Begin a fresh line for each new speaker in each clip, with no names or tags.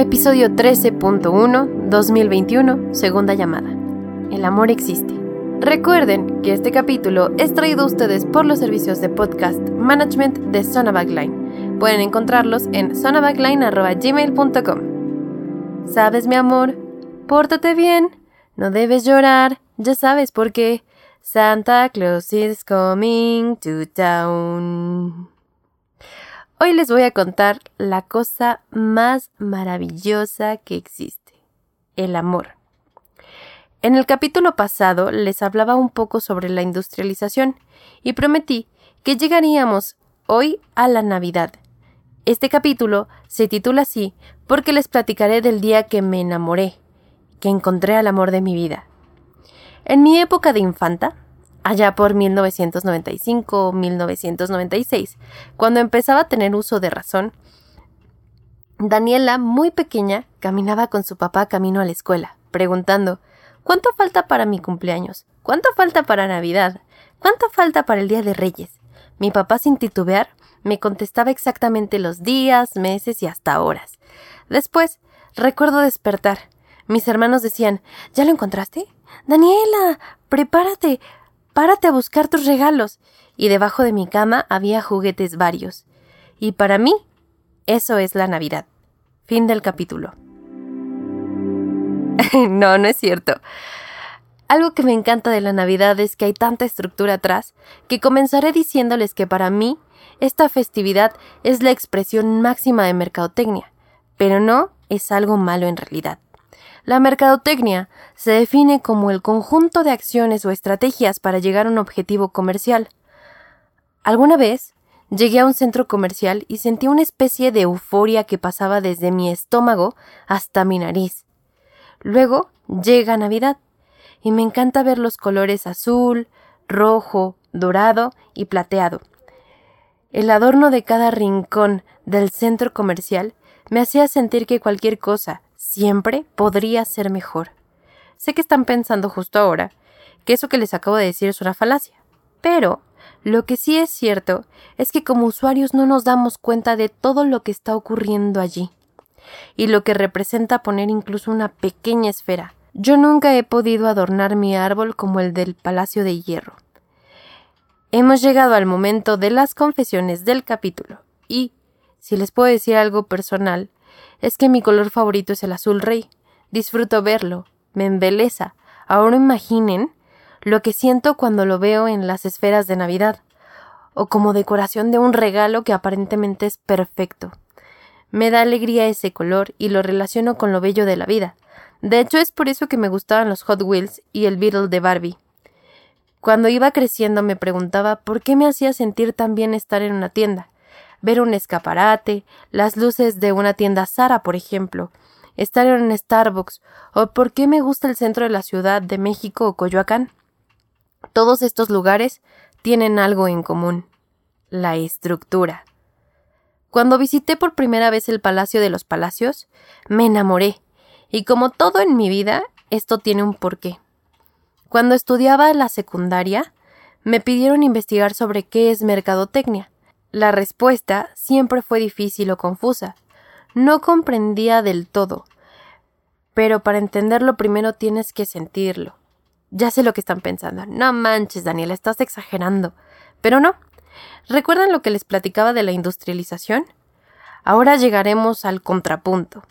Episodio 13.1, 2021, segunda llamada. El amor existe. Recuerden que este capítulo es traído a ustedes por los servicios de podcast management de Sonabackline. Pueden encontrarlos en sonabackline.gmail.com. ¿Sabes, mi amor? Pórtate bien, no debes llorar, ya sabes por qué. Santa Claus is coming to town. Hoy les voy a contar la cosa más maravillosa que existe, el amor. En el capítulo pasado les hablaba un poco sobre la industrialización y prometí que llegaríamos hoy a la Navidad. Este capítulo se titula así porque les platicaré del día que me enamoré, que encontré al amor de mi vida. En mi época de infanta, allá por 1995 o 1996, cuando empezaba a tener uso de razón, Daniela, muy pequeña, caminaba con su papá camino a la escuela, preguntando ¿Cuánto falta para mi cumpleaños? ¿Cuánto falta para Navidad? ¿Cuánto falta para el Día de Reyes? Mi papá, sin titubear, me contestaba exactamente los días, meses y hasta horas. Después, recuerdo despertar. Mis hermanos decían ¿Ya lo encontraste? Daniela, prepárate, párate a buscar tus regalos. Y debajo de mi cama había juguetes varios. Y para mí, eso es la Navidad. Fin del capítulo. no, no es cierto. Algo que me encanta de la Navidad es que hay tanta estructura atrás que comenzaré diciéndoles que para mí esta festividad es la expresión máxima de mercadotecnia, pero no es algo malo en realidad. La mercadotecnia se define como el conjunto de acciones o estrategias para llegar a un objetivo comercial. Alguna vez llegué a un centro comercial y sentí una especie de euforia que pasaba desde mi estómago hasta mi nariz. Luego llega Navidad y me encanta ver los colores azul, rojo, dorado y plateado. El adorno de cada rincón del centro comercial me hacía sentir que cualquier cosa, siempre podría ser mejor. Sé que están pensando justo ahora que eso que les acabo de decir es una falacia, pero lo que sí es cierto es que como usuarios no nos damos cuenta de todo lo que está ocurriendo allí y lo que representa poner incluso una pequeña esfera. Yo nunca he podido adornar mi árbol como el del Palacio de Hierro. Hemos llegado al momento de las confesiones del capítulo y, si les puedo decir algo personal, es que mi color favorito es el azul rey. Disfruto verlo, me embeleza. Ahora imaginen lo que siento cuando lo veo en las esferas de Navidad, o como decoración de un regalo que aparentemente es perfecto. Me da alegría ese color y lo relaciono con lo bello de la vida. De hecho, es por eso que me gustaban los Hot Wheels y el Beetle de Barbie. Cuando iba creciendo me preguntaba por qué me hacía sentir tan bien estar en una tienda ver un escaparate, las luces de una tienda Sara, por ejemplo, estar en un Starbucks, o por qué me gusta el centro de la Ciudad de México o Coyoacán. Todos estos lugares tienen algo en común la estructura. Cuando visité por primera vez el Palacio de los Palacios, me enamoré, y como todo en mi vida, esto tiene un porqué. Cuando estudiaba la secundaria, me pidieron investigar sobre qué es mercadotecnia, la respuesta siempre fue difícil o confusa. No comprendía del todo. Pero para entenderlo primero tienes que sentirlo. Ya sé lo que están pensando. No manches, Daniela, estás exagerando. Pero no. ¿Recuerdan lo que les platicaba de la industrialización? Ahora llegaremos al contrapunto.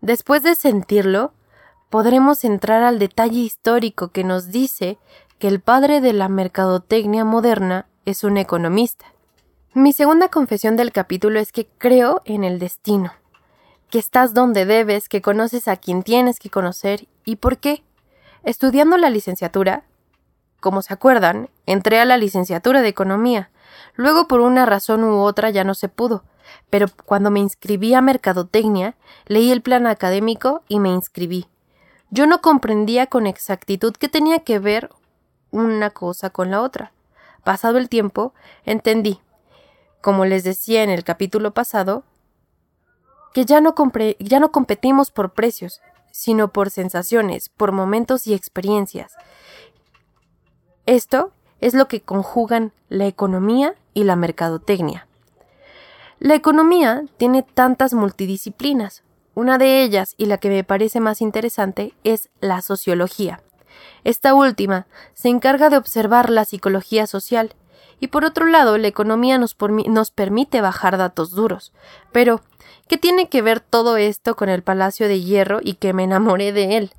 Después de sentirlo, podremos entrar al detalle histórico que nos dice que el padre de la mercadotecnia moderna es un economista. Mi segunda confesión del capítulo es que creo en el destino, que estás donde debes, que conoces a quien tienes que conocer y por qué. Estudiando la licenciatura, como se acuerdan, entré a la licenciatura de Economía. Luego, por una razón u otra, ya no se pudo. Pero cuando me inscribí a Mercadotecnia, leí el plan académico y me inscribí. Yo no comprendía con exactitud qué tenía que ver una cosa con la otra. Pasado el tiempo, entendí como les decía en el capítulo pasado, que ya no, ya no competimos por precios, sino por sensaciones, por momentos y experiencias. Esto es lo que conjugan la economía y la mercadotecnia. La economía tiene tantas multidisciplinas. Una de ellas, y la que me parece más interesante, es la sociología. Esta última se encarga de observar la psicología social, y por otro lado, la economía nos, nos, permite bajar datos duros. Pero, ¿qué tiene que ver todo esto con el Palacio de Hierro y que me enamoré de él?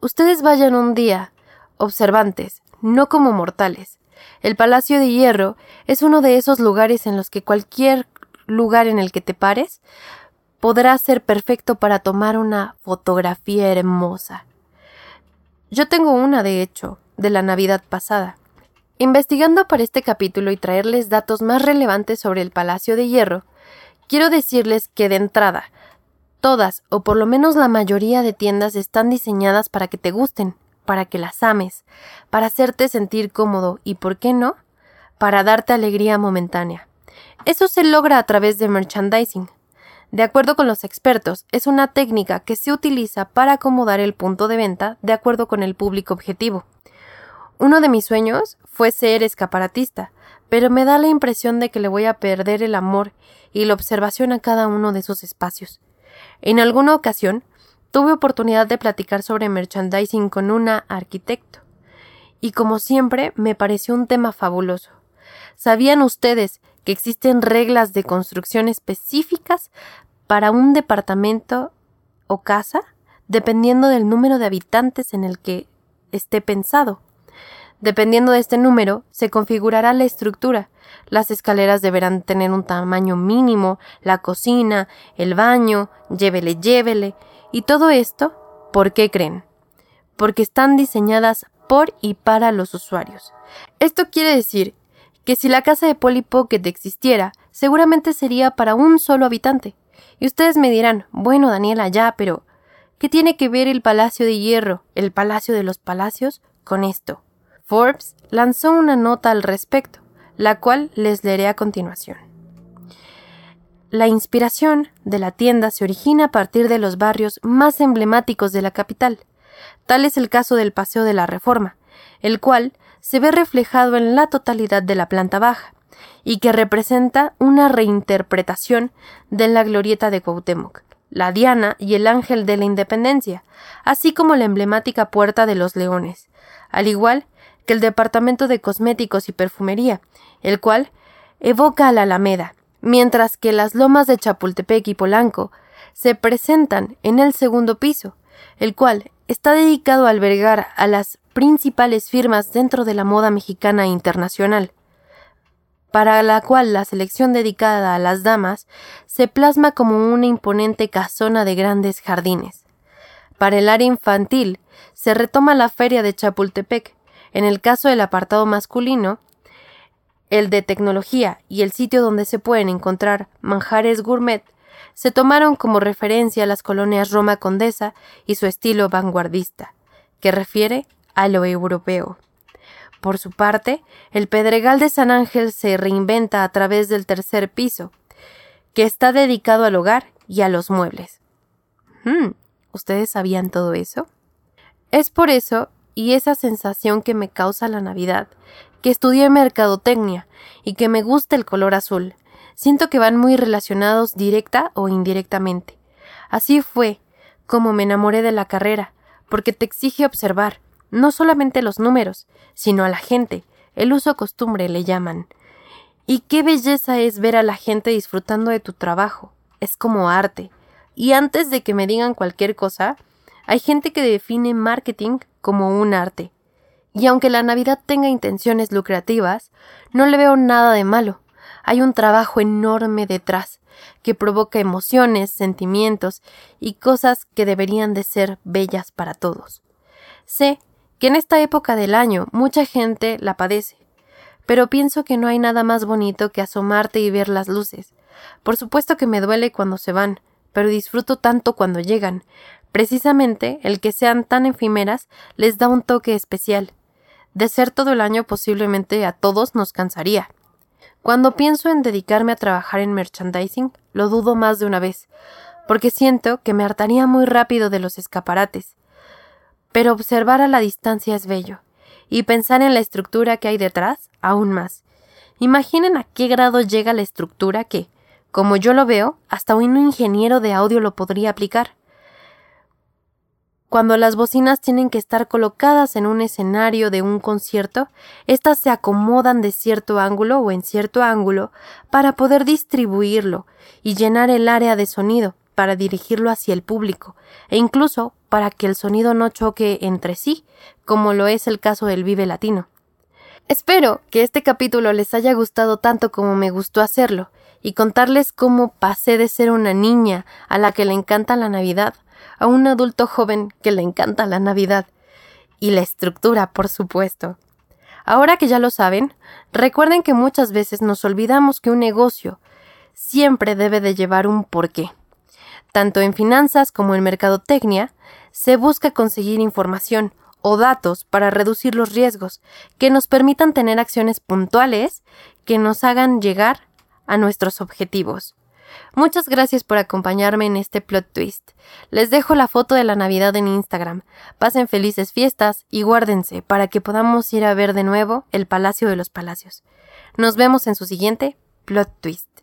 Ustedes vayan un día, observantes, no como mortales. El Palacio de Hierro es uno de esos lugares en los que cualquier lugar en el que te pares podrá ser perfecto para tomar una fotografía hermosa. Yo tengo una, de hecho, de la Navidad pasada. Investigando para este capítulo y traerles datos más relevantes sobre el Palacio de Hierro, quiero decirles que de entrada, todas o por lo menos la mayoría de tiendas están diseñadas para que te gusten, para que las ames, para hacerte sentir cómodo y, ¿por qué no?, para darte alegría momentánea. Eso se logra a través de merchandising. De acuerdo con los expertos, es una técnica que se utiliza para acomodar el punto de venta de acuerdo con el público objetivo. Uno de mis sueños fue ser escaparatista, pero me da la impresión de que le voy a perder el amor y la observación a cada uno de esos espacios. En alguna ocasión tuve oportunidad de platicar sobre merchandising con una arquitecto, y como siempre me pareció un tema fabuloso. ¿Sabían ustedes que existen reglas de construcción específicas para un departamento o casa, dependiendo del número de habitantes en el que esté pensado? Dependiendo de este número, se configurará la estructura. Las escaleras deberán tener un tamaño mínimo, la cocina, el baño, llévele, llévele. Y todo esto, ¿por qué creen? Porque están diseñadas por y para los usuarios. Esto quiere decir que si la casa de Polly Pocket existiera, seguramente sería para un solo habitante. Y ustedes me dirán, bueno, Daniela, ya, pero ¿qué tiene que ver el Palacio de Hierro, el Palacio de los Palacios, con esto? Forbes lanzó una nota al respecto, la cual les leeré a continuación. La inspiración de la tienda se origina a partir de los barrios más emblemáticos de la capital. Tal es el caso del Paseo de la Reforma, el cual se ve reflejado en la totalidad de la planta baja, y que representa una reinterpretación de la glorieta de Cuauhtémoc, la Diana y el Ángel de la Independencia, así como la emblemática Puerta de los Leones, al igual que el Departamento de Cosméticos y Perfumería, el cual evoca a la Alameda, mientras que las lomas de Chapultepec y Polanco se presentan en el segundo piso, el cual está dedicado a albergar a las principales firmas dentro de la moda mexicana internacional, para la cual la selección dedicada a las damas se plasma como una imponente casona de grandes jardines. Para el área infantil se retoma la feria de Chapultepec, en el caso del apartado masculino, el de tecnología y el sitio donde se pueden encontrar manjares gourmet se tomaron como referencia las colonias Roma Condesa y su estilo vanguardista, que refiere a lo europeo. Por su parte, el Pedregal de San Ángel se reinventa a través del tercer piso, que está dedicado al hogar y a los muebles. Hmm, ¿Ustedes sabían todo eso? Es por eso y esa sensación que me causa la Navidad, que estudié mercadotecnia y que me gusta el color azul. Siento que van muy relacionados directa o indirectamente. Así fue como me enamoré de la carrera, porque te exige observar, no solamente los números, sino a la gente, el uso costumbre le llaman. Y qué belleza es ver a la gente disfrutando de tu trabajo. Es como arte. Y antes de que me digan cualquier cosa, hay gente que define marketing como un arte. Y aunque la Navidad tenga intenciones lucrativas, no le veo nada de malo. Hay un trabajo enorme detrás, que provoca emociones, sentimientos y cosas que deberían de ser bellas para todos. Sé que en esta época del año mucha gente la padece, pero pienso que no hay nada más bonito que asomarte y ver las luces. Por supuesto que me duele cuando se van, pero disfruto tanto cuando llegan, Precisamente el que sean tan efímeras les da un toque especial. De ser todo el año posiblemente a todos nos cansaría. Cuando pienso en dedicarme a trabajar en merchandising, lo dudo más de una vez, porque siento que me hartaría muy rápido de los escaparates. Pero observar a la distancia es bello, y pensar en la estructura que hay detrás, aún más. Imaginen a qué grado llega la estructura que, Como yo lo veo, hasta un ingeniero de audio lo podría aplicar. Cuando las bocinas tienen que estar colocadas en un escenario de un concierto, éstas se acomodan de cierto ángulo o en cierto ángulo para poder distribuirlo y llenar el área de sonido para dirigirlo hacia el público e incluso para que el sonido no choque entre sí, como lo es el caso del Vive Latino. Espero que este capítulo les haya gustado tanto como me gustó hacerlo y contarles cómo pasé de ser una niña a la que le encanta la Navidad a un adulto joven que le encanta la Navidad y la estructura, por supuesto. Ahora que ya lo saben, recuerden que muchas veces nos olvidamos que un negocio siempre debe de llevar un porqué. Tanto en finanzas como en mercadotecnia, se busca conseguir información o datos para reducir los riesgos, que nos permitan tener acciones puntuales que nos hagan llegar a nuestros objetivos. Muchas gracias por acompañarme en este plot twist. Les dejo la foto de la Navidad en Instagram. Pasen felices fiestas y guárdense para que podamos ir a ver de nuevo el Palacio de los Palacios. Nos vemos en su siguiente plot twist.